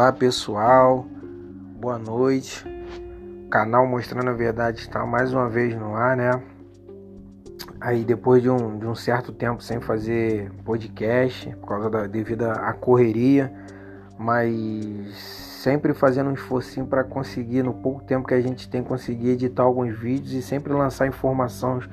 Olá pessoal, boa noite. O canal Mostrando a Verdade está mais uma vez no ar, né? Aí depois de um, de um certo tempo sem fazer podcast, por causa da devido à correria, mas sempre fazendo um esforço para conseguir, no pouco tempo que a gente tem, conseguir editar alguns vídeos e sempre lançar informações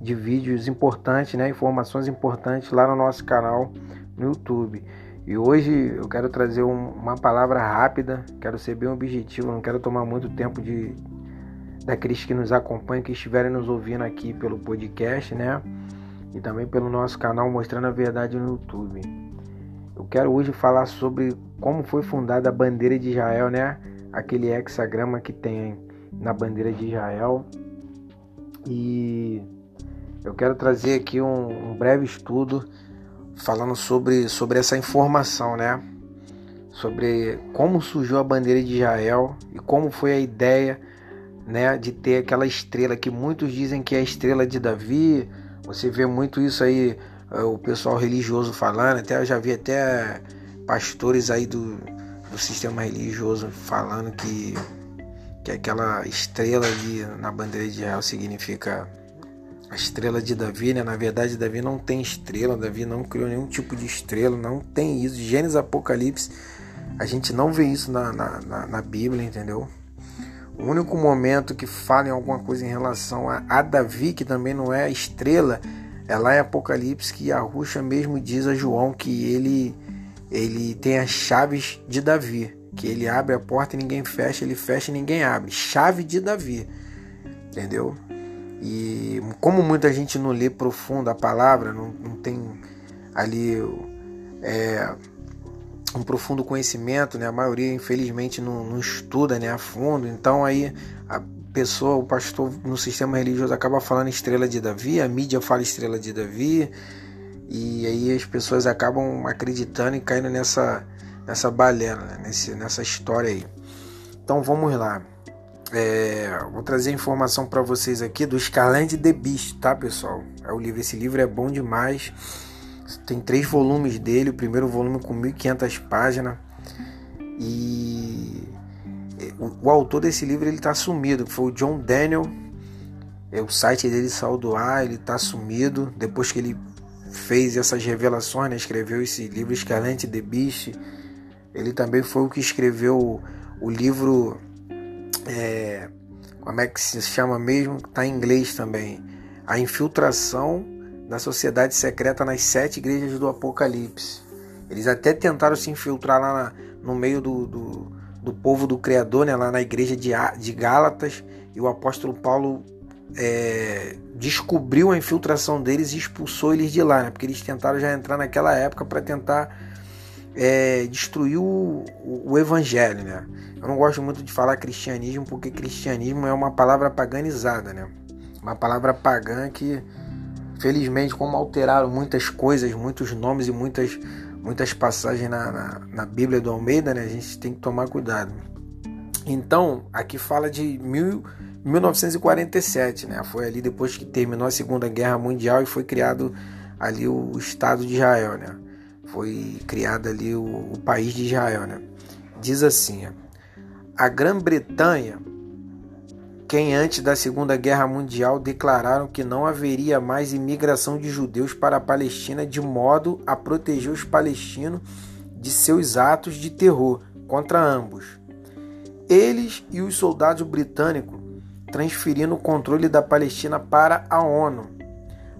de vídeos importantes, né? Informações importantes lá no nosso canal no YouTube. E hoje eu quero trazer um, uma palavra rápida, quero ser bem objetivo, não quero tomar muito tempo de daqueles que nos acompanham, que estiverem nos ouvindo aqui pelo podcast, né? E também pelo nosso canal Mostrando a Verdade no YouTube. Eu quero hoje falar sobre como foi fundada a bandeira de Israel, né? Aquele hexagrama que tem na bandeira de Israel. E eu quero trazer aqui um, um breve estudo falando sobre, sobre essa informação, né? Sobre como surgiu a bandeira de Israel e como foi a ideia, né, de ter aquela estrela que muitos dizem que é a estrela de Davi. Você vê muito isso aí eh, o pessoal religioso falando, até eu já vi até pastores aí do, do sistema religioso falando que que aquela estrela ali na bandeira de Israel significa a estrela de Davi, né? Na verdade, Davi não tem estrela, Davi não criou nenhum tipo de estrela, não tem isso. Gênesis Apocalipse, a gente não vê isso na, na, na, na Bíblia, entendeu? O único momento que fala em alguma coisa em relação a, a Davi, que também não é estrela, é lá em Apocalipse que a Ruxa mesmo diz a João que ele, ele tem as chaves de Davi, que ele abre a porta e ninguém fecha, ele fecha e ninguém abre. Chave de Davi, entendeu? E como muita gente não lê profundo a palavra, não, não tem ali é, um profundo conhecimento, né? A maioria, infelizmente, não, não estuda né, a fundo. Então aí a pessoa, o pastor no sistema religioso acaba falando estrela de Davi, a mídia fala estrela de Davi, e aí as pessoas acabam acreditando e caindo nessa, nessa balela, né? Nessa história aí. Então vamos lá. É, vou trazer informação para vocês aqui do Scarlet The Beast, tá, pessoal? É o livro, esse livro é bom demais. Tem três volumes dele, o primeiro volume com 1500 páginas. E o, o autor desse livro ele tá sumido, foi o John Daniel. É, o site dele saiu do ar, ele tá sumido. Depois que ele fez essas revelações, né, escreveu esse livro Scarlet The Beast. Ele também foi o que escreveu o livro é, como é que se chama mesmo? Está em inglês também. A infiltração da sociedade secreta nas sete igrejas do Apocalipse. Eles até tentaram se infiltrar lá na, no meio do, do, do, povo do Criador, né, lá na igreja de, de Gálatas, e o apóstolo Paulo é, descobriu a infiltração deles e expulsou eles de lá, né, porque eles tentaram já entrar naquela época para tentar é, destruir o, o, evangelho, né? Eu não gosto muito de falar cristianismo porque cristianismo é uma palavra paganizada, né? Uma palavra pagã que, felizmente, como alteraram muitas coisas, muitos nomes e muitas, muitas passagens na, na, na Bíblia do Almeida, né? A gente tem que tomar cuidado. Então, aqui fala de mil, 1947, né? Foi ali depois que terminou a Segunda Guerra Mundial e foi criado ali o Estado de Israel, né? Foi criado ali o, o país de Israel. Né? Diz assim: a Grã-Bretanha, quem antes da Segunda Guerra Mundial declararam que não haveria mais imigração de judeus para a Palestina de modo a proteger os palestinos de seus atos de terror contra ambos. Eles e os soldados britânicos transferindo o controle da Palestina para a ONU.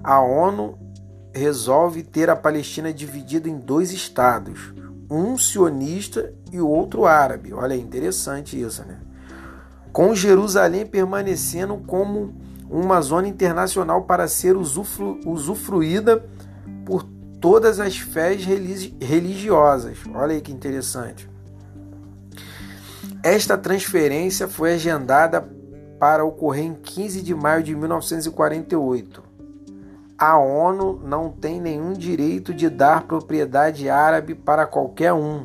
A ONU resolve ter a Palestina dividida em dois estados, um sionista e o outro árabe. Olha, é interessante isso, né? Com Jerusalém permanecendo como uma zona internacional para ser usufru usufruída por todas as fés religiosas. Olha aí que interessante. Esta transferência foi agendada para ocorrer em 15 de maio de 1948 a ONU não tem nenhum direito de dar propriedade árabe para qualquer um.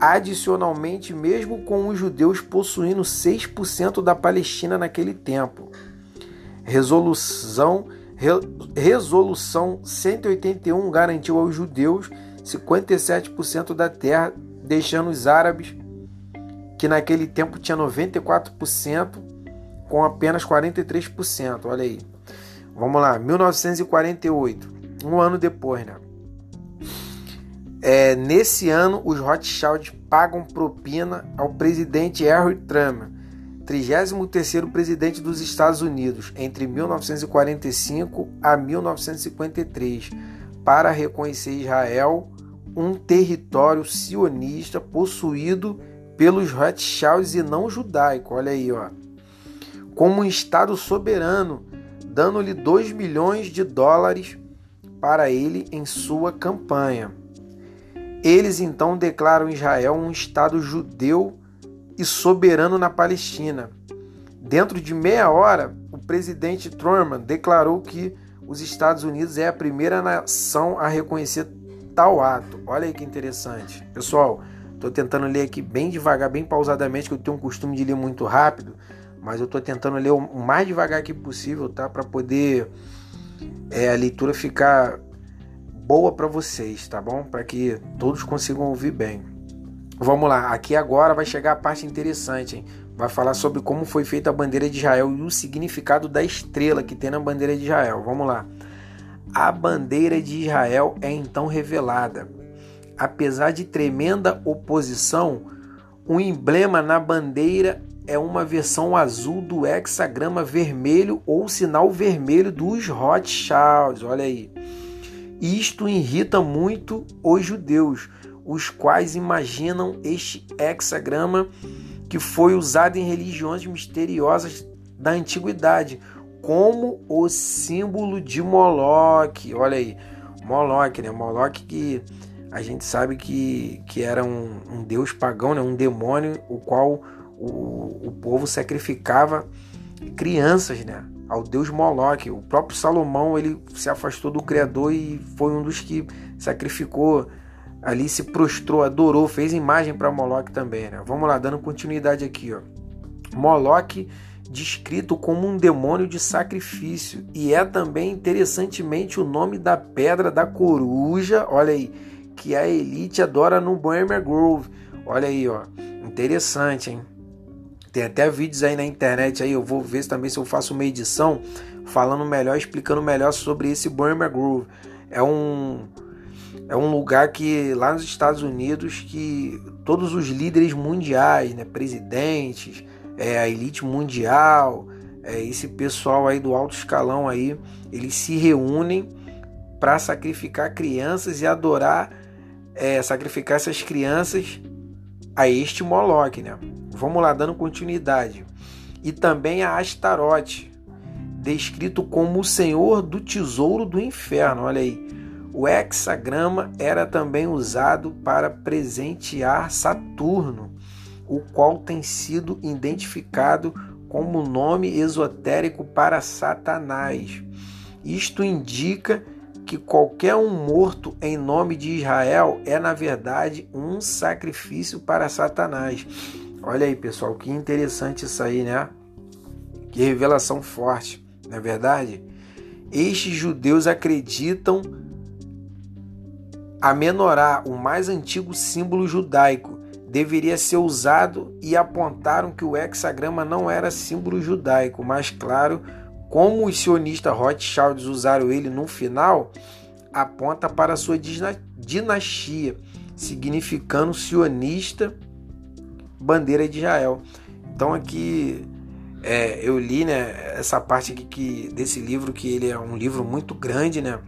Adicionalmente, mesmo com os judeus possuindo 6% da Palestina naquele tempo. Resolução, Re, Resolução 181 garantiu aos judeus 57% da terra deixando os árabes, que naquele tempo tinha 94%, com apenas 43%. Olha aí. Vamos lá, 1948, um ano depois, né? É, nesse ano, os Rothschild pagam propina ao presidente Harry Truman, 33º presidente dos Estados Unidos, entre 1945 a 1953, para reconhecer Israel um território sionista possuído pelos Rothschilds e não judaico. Olha aí, ó. Como um estado soberano, dando-lhe 2 milhões de dólares para ele em sua campanha. Eles então declaram Israel um Estado judeu e soberano na Palestina. Dentro de meia hora, o presidente Truman declarou que os Estados Unidos é a primeira nação a reconhecer tal ato. Olha aí que interessante. Pessoal, estou tentando ler aqui bem devagar, bem pausadamente, que eu tenho um costume de ler muito rápido, mas eu estou tentando ler o mais devagar que possível, tá? Para poder é, a leitura ficar boa para vocês, tá bom? Para que todos consigam ouvir bem. Vamos lá, aqui agora vai chegar a parte interessante, hein? Vai falar sobre como foi feita a bandeira de Israel e o significado da estrela que tem na bandeira de Israel. Vamos lá. A bandeira de Israel é então revelada. Apesar de tremenda oposição, o emblema na bandeira é uma versão azul do hexagrama vermelho ou sinal vermelho dos Rothschilds. Olha aí. Isto irrita muito os judeus, os quais imaginam este hexagrama que foi usado em religiões misteriosas da antiguidade, como o símbolo de Moloque. Olha aí, Moloque, né? Moloque que a gente sabe que, que era um, um deus pagão, né? um demônio, o qual o, o povo sacrificava crianças, né? ao deus Moloque. O próprio Salomão ele se afastou do Criador e foi um dos que sacrificou ali, se prostrou, adorou, fez imagem para Moloque também. Né? Vamos lá, dando continuidade aqui. Ó. Moloque descrito como um demônio de sacrifício e é também interessantemente o nome da pedra da coruja, olha aí, que a elite adora no Bohemian Grove. Olha aí, ó, interessante, hein? Tem até vídeos aí na internet aí, eu vou ver também se eu faço uma edição falando melhor, explicando melhor sobre esse Burma Grove. É um é um lugar que lá nos Estados Unidos que todos os líderes mundiais, né, presidentes, é, a elite mundial, é, esse pessoal aí do alto escalão aí, eles se reúnem para sacrificar crianças e adorar, é, sacrificar essas crianças a este Moloch, né? Vamos lá, dando continuidade. E também a Astarote, descrito como o senhor do tesouro do inferno. Olha aí. O hexagrama era também usado para presentear Saturno, o qual tem sido identificado como nome esotérico para Satanás. Isto indica que qualquer um morto em nome de Israel é, na verdade, um sacrifício para Satanás. Olha aí, pessoal, que interessante isso aí, né? Que revelação forte, não é verdade? Estes judeus acreditam a menorá, o mais antigo símbolo judaico, deveria ser usado e apontaram que o hexagrama não era símbolo judaico, mas claro, como os sionistas Rothschilds usaram ele no final, aponta para sua dinastia, significando sionista bandeira de Israel. Então aqui é, eu li né, essa parte aqui que, desse livro, que ele é um livro muito grande, né?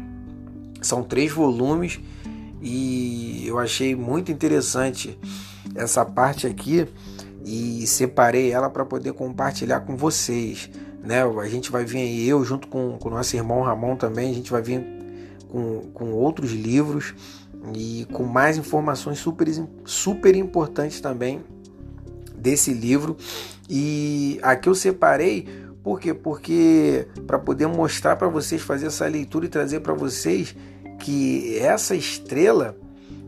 São três volumes e eu achei muito interessante essa parte aqui e separei ela para poder compartilhar com vocês. Né? A gente vai vir aí, eu junto com o nosso irmão Ramon também, a gente vai vir com, com outros livros e com mais informações super, super importantes também desse livro. E aqui eu separei por quê? Porque para poder mostrar para vocês, fazer essa leitura e trazer para vocês que essa estrela,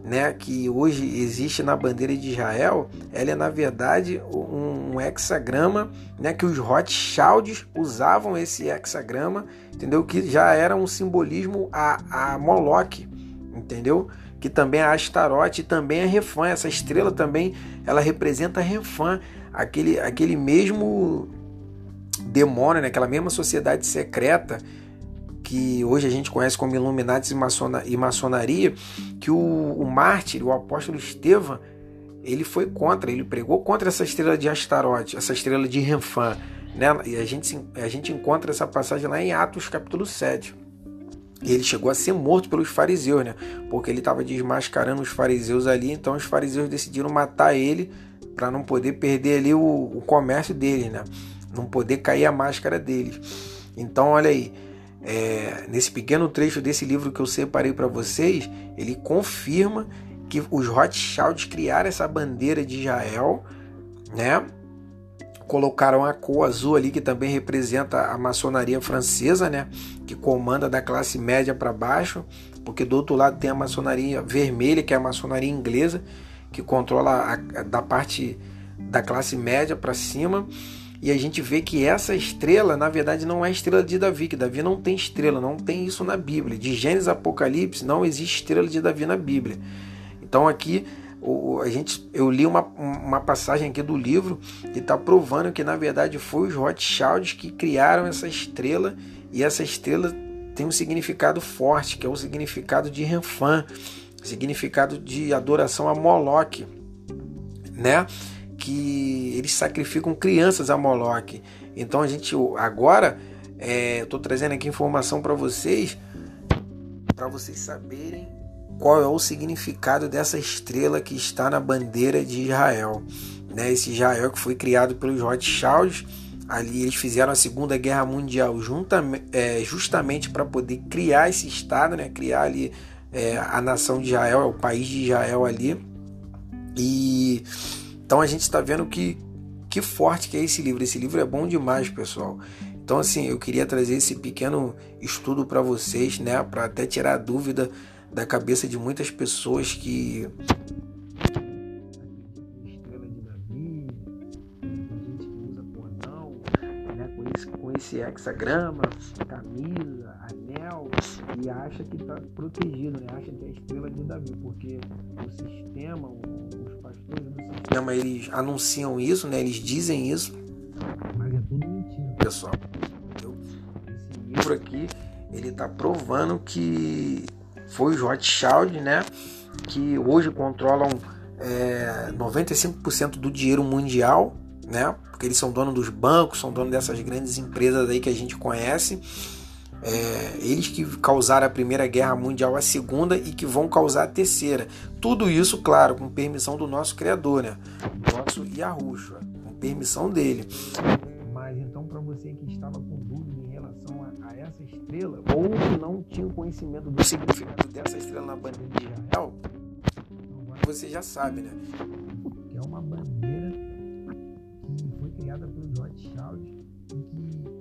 né, que hoje existe na bandeira de Israel, ela é na verdade um, hexagrama, né, que os Rothschilds usavam esse hexagrama, entendeu? Que já era um simbolismo a, a Moloch, entendeu? Que também é Astarote também é Refã. Essa estrela também ela representa Refã, aquele, aquele mesmo demônio, né? aquela mesma sociedade secreta que hoje a gente conhece como Illuminati e, maçona, maçonaria, que o, o mártir, o apóstolo Estevão, ele foi contra, ele pregou contra essa estrela de Astarote, essa estrela de Renfã. Né? E a gente, a gente encontra essa passagem lá em Atos capítulo 7. Ele chegou a ser morto pelos fariseus, né? Porque ele estava desmascarando os fariseus ali, então os fariseus decidiram matar ele para não poder perder ali o, o comércio dele, né? Não poder cair a máscara dele. Então, olha aí, é, nesse pequeno trecho desse livro que eu separei para vocês, ele confirma que os Rothschilds criaram essa bandeira de Israel, né? Colocaram a cor azul ali, que também representa a maçonaria francesa, né? Que comanda da classe média para baixo, porque do outro lado tem a maçonaria vermelha, que é a maçonaria inglesa, que controla a, da parte da classe média para cima. E a gente vê que essa estrela, na verdade, não é a estrela de Davi, que Davi não tem estrela, não tem isso na Bíblia. De Gênesis Apocalipse não existe estrela de Davi na Bíblia. Então aqui a gente, eu li uma, uma passagem aqui do livro que está provando que na verdade foi os Rothschilds que criaram essa estrela e essa estrela tem um significado forte, que é o significado de Renfã, significado de adoração a Moloque, né? Que eles sacrificam crianças a Moloque. Então a gente agora estou é, trazendo aqui informação para vocês, para vocês saberem qual é o significado dessa estrela que está na bandeira de Israel. Né? Esse Israel que foi criado pelos Rothschilds, ali eles fizeram a Segunda Guerra Mundial é, justamente para poder criar esse Estado, né? criar ali é, a nação de Israel, o país de Israel ali. E então a gente está vendo que, que forte que é esse livro. Esse livro é bom demais, pessoal. Então, assim, eu queria trazer esse pequeno estudo para vocês, né? Para até tirar dúvida da cabeça de muitas pessoas que estrela de Davi, gente que usa cordão, né, com esse, com esse hexagrama, camisa, anel, e acha que está protegido, né? acha que é a estrela de Davi, porque o sistema, os pastores do sistema, eles anunciam isso, né? eles dizem isso, mas é tudo mentira, pessoal. Esse livro aqui, ele está provando que foi os Rothschild, né? Que hoje controlam é, 95% do dinheiro mundial, né? Porque eles são donos dos bancos, são donos dessas grandes empresas aí que a gente conhece. É, eles que causaram a Primeira Guerra Mundial, a Segunda e que vão causar a Terceira. Tudo isso, claro, com permissão do nosso Criador, né? Nosso Yahushua, com permissão dele. Estrela, ou não tinha conhecimento do significado dessa estrela na bandeira de Israel, você já sabe, né? Que é uma bandeira que foi criada pelos Rothschild e que